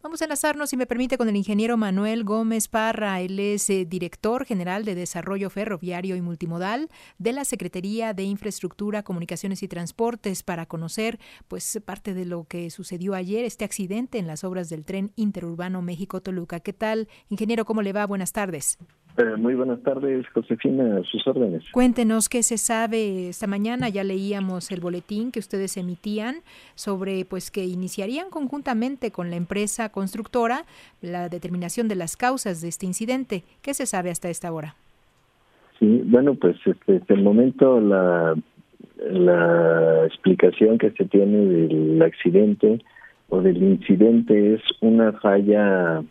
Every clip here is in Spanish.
Vamos a enlazarnos, si me permite, con el ingeniero Manuel Gómez Parra. Él es eh, director general de Desarrollo Ferroviario y Multimodal de la Secretaría de Infraestructura, Comunicaciones y Transportes para conocer pues parte de lo que sucedió ayer, este accidente en las obras del tren interurbano México-Toluca. ¿Qué tal, ingeniero? ¿Cómo le va? Buenas tardes. Eh, muy buenas tardes, Josefina, a sus órdenes. Cuéntenos qué se sabe esta mañana. Ya leíamos el boletín que ustedes emitían sobre pues que iniciarían conjuntamente con la empresa constructora la determinación de las causas de este incidente. ¿Qué se sabe hasta esta hora? Sí, bueno, pues este, el momento la, la explicación que se tiene del accidente o del incidente es una falla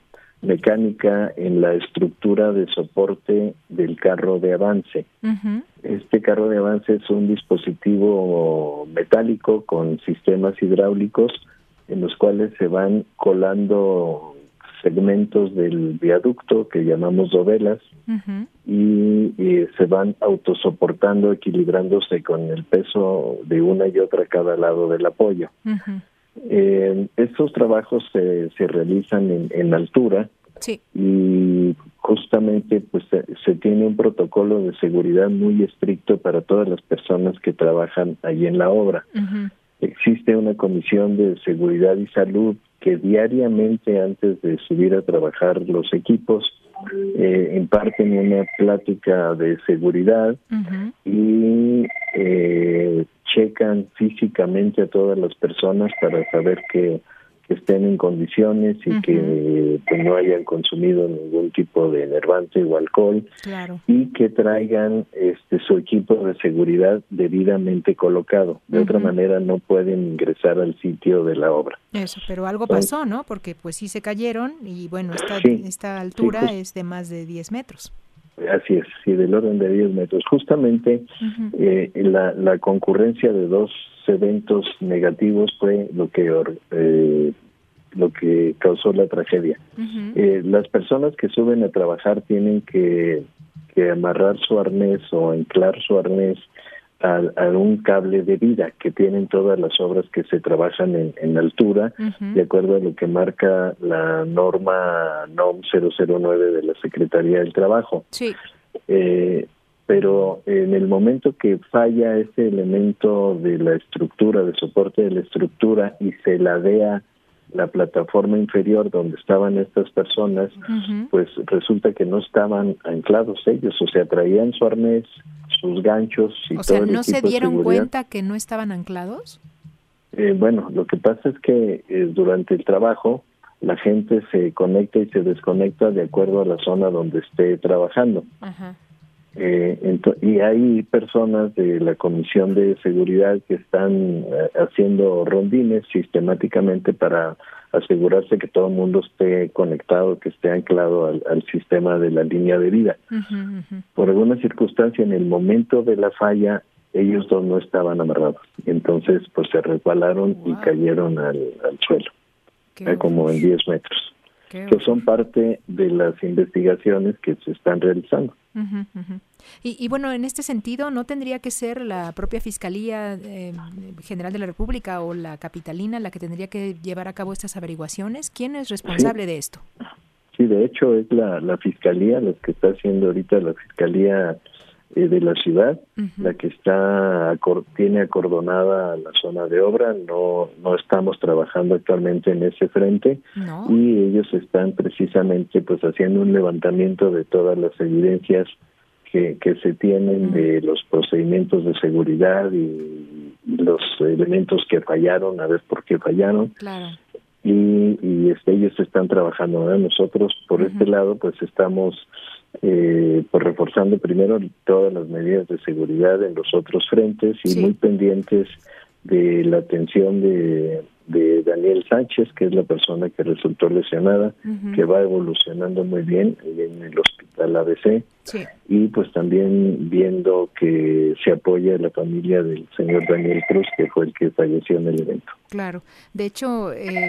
mecánica en la estructura de soporte del carro de avance. Este carro de avance es un dispositivo metálico con sistemas hidráulicos en los cuales se van colando segmentos del viaducto que llamamos dovelas y, se van autosoportando, equilibrándose con el peso de una y otra cada lado del apoyo. Eh, estos trabajos se, se realizan en, en altura y justamente pues se, tiene un protocolo de seguridad muy estricto para todas las personas que trabajan ahí en la obra. Existe una comisión de seguridad y salud que diariamente antes de subir a trabajar los equipos eh, imparten una plática de seguridad y eh, checan físicamente a todas las personas para saber que que estén en condiciones y que pues, no hayan consumido ningún tipo de enervante o alcohol y que traigan este su equipo de seguridad debidamente colocado. De otra manera no pueden ingresar al sitio de la obra. Eso, pero algo pasó, ¿no? Porque pues sí se cayeron y bueno, esta, esta altura pues es de más de 10 metros. Así es, sí, del orden de 10 metros. Justamente eh, la, la concurrencia de dos eventos negativos fue lo que eh, lo que causó la tragedia. eh, las personas que suben a trabajar tienen que, que amarrar su arnés o anclar su arnés a, un cable de vida que tienen todas las obras que se trabajan en, en altura, de acuerdo a lo que marca la norma NOM 009 de la Secretaría del Trabajo. Sí. Eh, pero en el momento que falla ese elemento de la estructura, de soporte de la estructura y se ladea la plataforma inferior donde estaban estas personas, pues resulta que no estaban anclados ellos, o sea, traían su arnés, sus ganchos y o sea, ¿no se dieron cuenta que no estaban anclados? Eh, bueno, lo que pasa es que eh, durante el trabajo la gente se conecta y se desconecta de acuerdo a la zona donde esté trabajando. Ajá. Eh, y hay personas de la Comisión de Seguridad que están eh, haciendo rondines sistemáticamente para asegurarse que todo el mundo esté conectado, que esté anclado al, sistema de la línea de vida. Por alguna circunstancia, en el momento de la falla, ellos dos no estaban amarrados. Entonces, pues se resbalaron y cayeron al, suelo, eh, como en 10 metros. que son parte de las investigaciones que se están realizando. Y, bueno, en este sentido, ¿no tendría que ser la propia Fiscalía eh, General de la República o la Capitalina la que tendría que llevar a cabo estas averiguacionciones? ¿Quién es responsable de esto? Sí, de hecho es la, la Fiscalía, la que está haciendo ahorita la Fiscalía eh, de la ciudad, la que está tiene acordonada la zona de obra, no no estamos trabajando actualmente en ese frente. Y ellos están precisamente pues haciendo un levantamiento de todas las evidencias que, que se tienen de los procedimientos de seguridad y los elementos que fallaron, a ver por qué fallaron. Y, y este, ellos están trabajando. Nosotros, por este lado, pues estamos eh, pues reforzando primero todas las medidas de seguridad en los otros frentes y muy pendientes de la atención de, de Daniel Sánchez, que es la persona que resultó lesionada, que va evolucionando muy bien en el hospital Hospital ABC. Y pues también viendo que se apoya a la familia del señor Daniel Cruz, que fue el que falleció en el evento. Claro. De hecho, eh,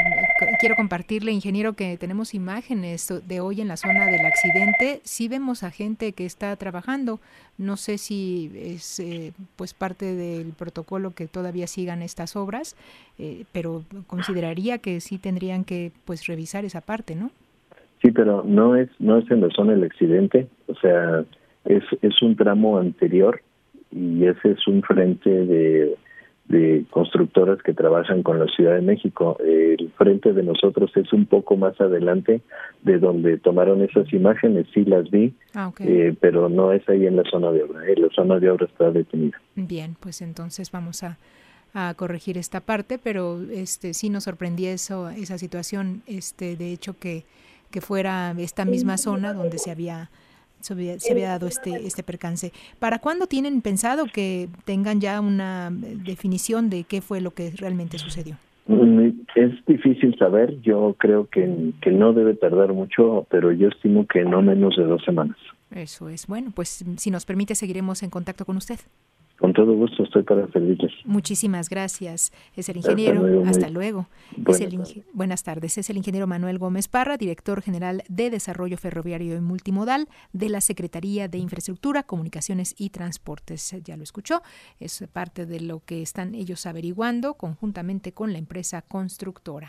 quiero compartirle, ingeniero, que tenemos imágenes de hoy en la zona del accidente. Sí vemos a gente que está trabajando. No sé si es eh, pues parte del protocolo que todavía sigan estas obras, eh, pero consideraría que sí tendrían que pues revisar esa parte, ¿no? Sí, pero no es no es en la zona del accidente, o sea, es es un tramo anterior y ese es un frente de de constructoras que trabajan con la Ciudad de México. El frente de nosotros es un poco más adelante de donde tomaron esas imágenes, sí las vi, ah, eh, pero no es ahí en la zona de obra. Eh, la zona de obra está detenida. Bien, pues entonces vamos a, a corregir esta parte, pero este sí nos sorprendió eso, esa situación, este de hecho que, que fuera esta misma zona donde se había se había, dado este, este percance. ¿Para cuándo tienen pensado que tengan ya una definición de qué fue lo que realmente sucedió? Mm, es difícil saber, yo creo que, que no debe tardar mucho, pero yo estimo que no menos de dos semanas. Eso es. Bueno, pues si nos permite, seguiremos en contacto con usted. Con todo gusto estoy para servirles. Muchísimas gracias. Es el ingeniero. Hasta luego. Buenas, tardes. Es el ingeniero Manuel Gómez Parra, director general de Desarrollo Ferroviario y Multimodal de la Secretaría de Infraestructura, Comunicaciones y Transportes. Ya lo escuchó. Es parte de lo que están ellos averiguando conjuntamente con la empresa constructora.